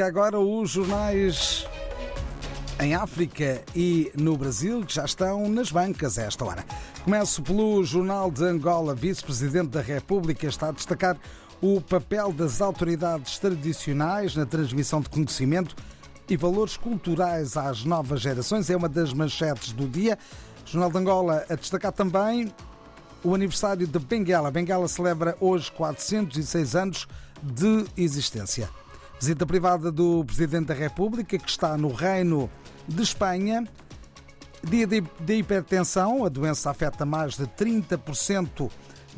Agora os jornais em África e no Brasil que já estão nas bancas a esta hora. Começo pelo Jornal de Angola. Vice-presidente da República está a destacar o papel das autoridades tradicionais na transmissão de conhecimento e valores culturais às novas gerações. É uma das manchetes do dia. Jornal de Angola a destacar também o aniversário de Benguela. Benguela celebra hoje 406 anos de existência. Visita privada do Presidente da República, que está no Reino de Espanha. Dia de hipertensão, a doença afeta mais de 30%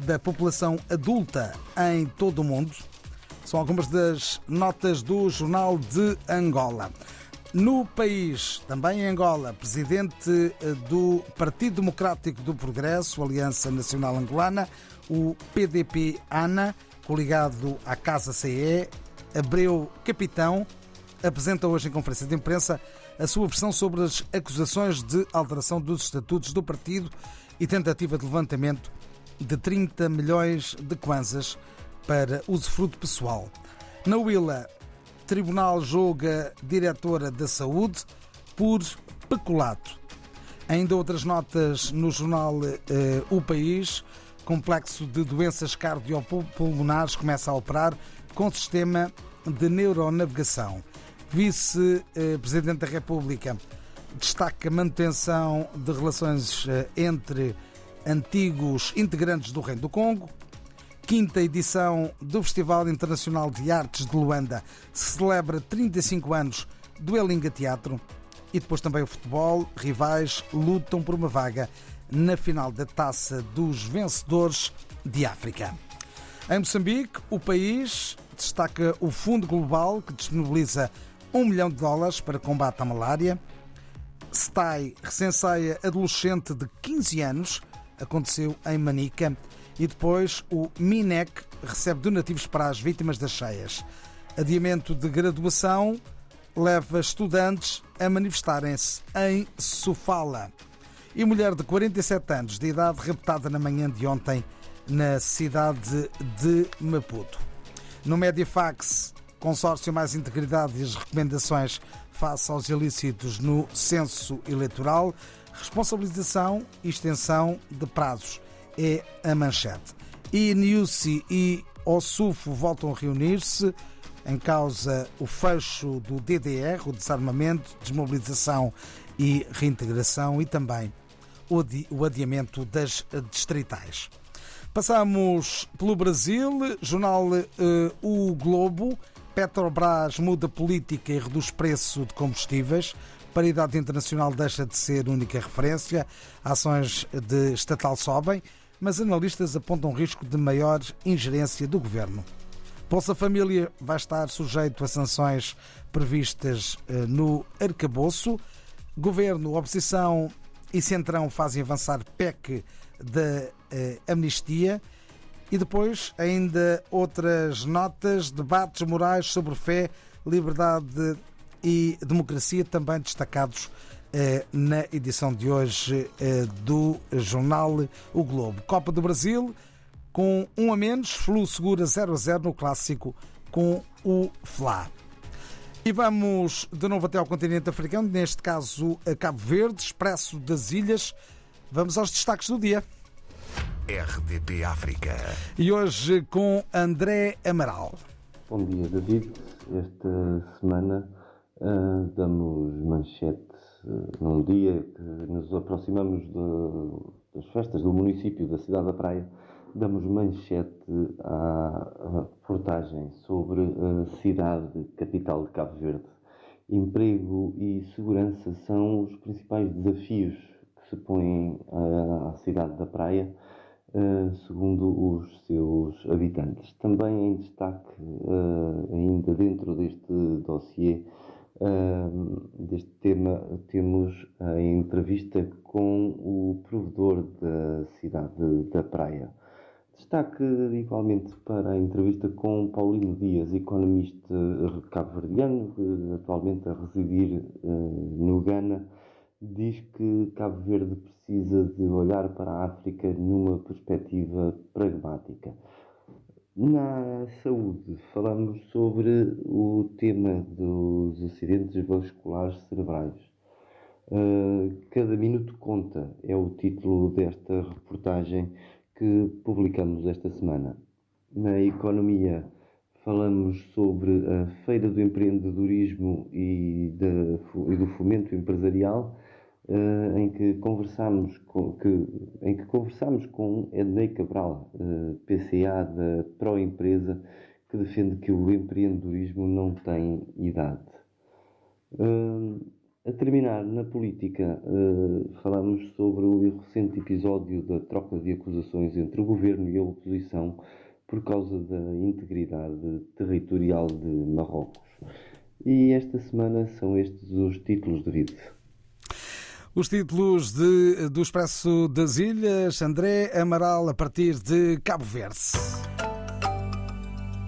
da população adulta em todo o mundo. São algumas das notas do Jornal de Angola. No país, também em Angola, presidente do Partido Democrático do Progresso, Aliança Nacional Angolana, o PDP-ANA, coligado à Casa CE, Abreu Capitão apresenta hoje em conferência de imprensa a sua versão sobre as acusações de alteração dos estatutos do partido e tentativa de levantamento de 30 milhões de kwanzas para usufruto pessoal. Na Willa, Tribunal julga diretora da Saúde por peculato. Ainda outras notas no jornal eh, O País. Complexo de doenças cardiopulmonares começa a operar com sistema de neuronavegação. Vice-Presidente da República destaca a manutenção de relações eh, entre antigos integrantes do Reino do Congo. Quinta edição do Festival Internacional de Artes de Luanda celebra 35 anos do Elinga Teatro. E depois também o futebol. Rivais lutam por uma vaga na final da Taça dos Vencedores de África. Em Moçambique, o país destaca o Fundo Global, que disponibiliza um milhão de dólares para combate à malária. STAI recenseia adolescente de 15 anos, aconteceu em Manica. E depois o MINEC recebe donativos para as vítimas das cheias. Adiamento de graduação leva estudantes a manifestarem-se em Sofala. E mulher de 47 anos de idade raptada na manhã de ontem na cidade de Maputo. No Mediafax, consórcio mais integridade e as recomendações face aos ilícitos no censo eleitoral, responsabilização e extensão de prazos é a manchete. E Niusi e Ossufo voltam a reunir-se em causa o fecho do DDR, o desarmamento, desmobilização e reintegração e também o adiamento das distritais. Passamos pelo Brasil, jornal uh, O Globo. Petrobras muda política e reduz preço de combustíveis. Paridade internacional deixa de ser única referência. Ações de estatal sobem, mas analistas apontam risco de maior ingerência do governo. Bolsa Família vai estar sujeito a sanções previstas uh, no arcabouço. Governo, oposição e Centrão fazem avançar PEC da eh, amnistia e depois ainda outras notas, debates morais sobre fé, liberdade e democracia, também destacados eh, na edição de hoje eh, do jornal O Globo. Copa do Brasil, com um a menos, Flu segura 0 a 0 no clássico com o Fla. E vamos de novo até ao continente africano, neste caso a Cabo Verde, Expresso das Ilhas. Vamos aos destaques do dia. RDP África. E hoje com André Amaral. Bom dia, David. Esta semana uh, damos manchete uh, num dia que nos aproximamos de, das festas do município da Cidade da Praia. Damos manchete à reportagem sobre a cidade capital de Cabo Verde. Emprego e segurança são os principais desafios que se põem à cidade da Praia eh, segundo os seus habitantes. Também em destaque, uh, ainda dentro deste dossiê, deste tema, temos a entrevista com o provedor da cidade da Praia. Destaque igualmente para a entrevista com Paulino Dias, economista cabo-verdiano, atualmente a residir no Ghana diz que Cabo Verde precisa de olhar para a África numa perspectiva pragmática. Na saúde, falamos sobre o tema dos acidentes vasculares cerebrais. Uh, cada minuto conta é o título desta reportagem que publicamos esta semana. Na economia, falamos sobre a Feira do Empreendedorismo e, do Fomento Empresarial uh, em que conversamos com, que, em que conversamos com Ednei Cabral, eh, PCA da Proempresa, que defende que o empreendedorismo não tem idade. Uh, a terminar, na política, falamos recente episódio da troca de acusações entre o governo e a oposição por causa da integridade territorial de Marrocos. E esta semana são estes os títulos de vídeo. Os títulos de, do Expresso das Ilhas, André Amaral, a partir de Cabo Verde.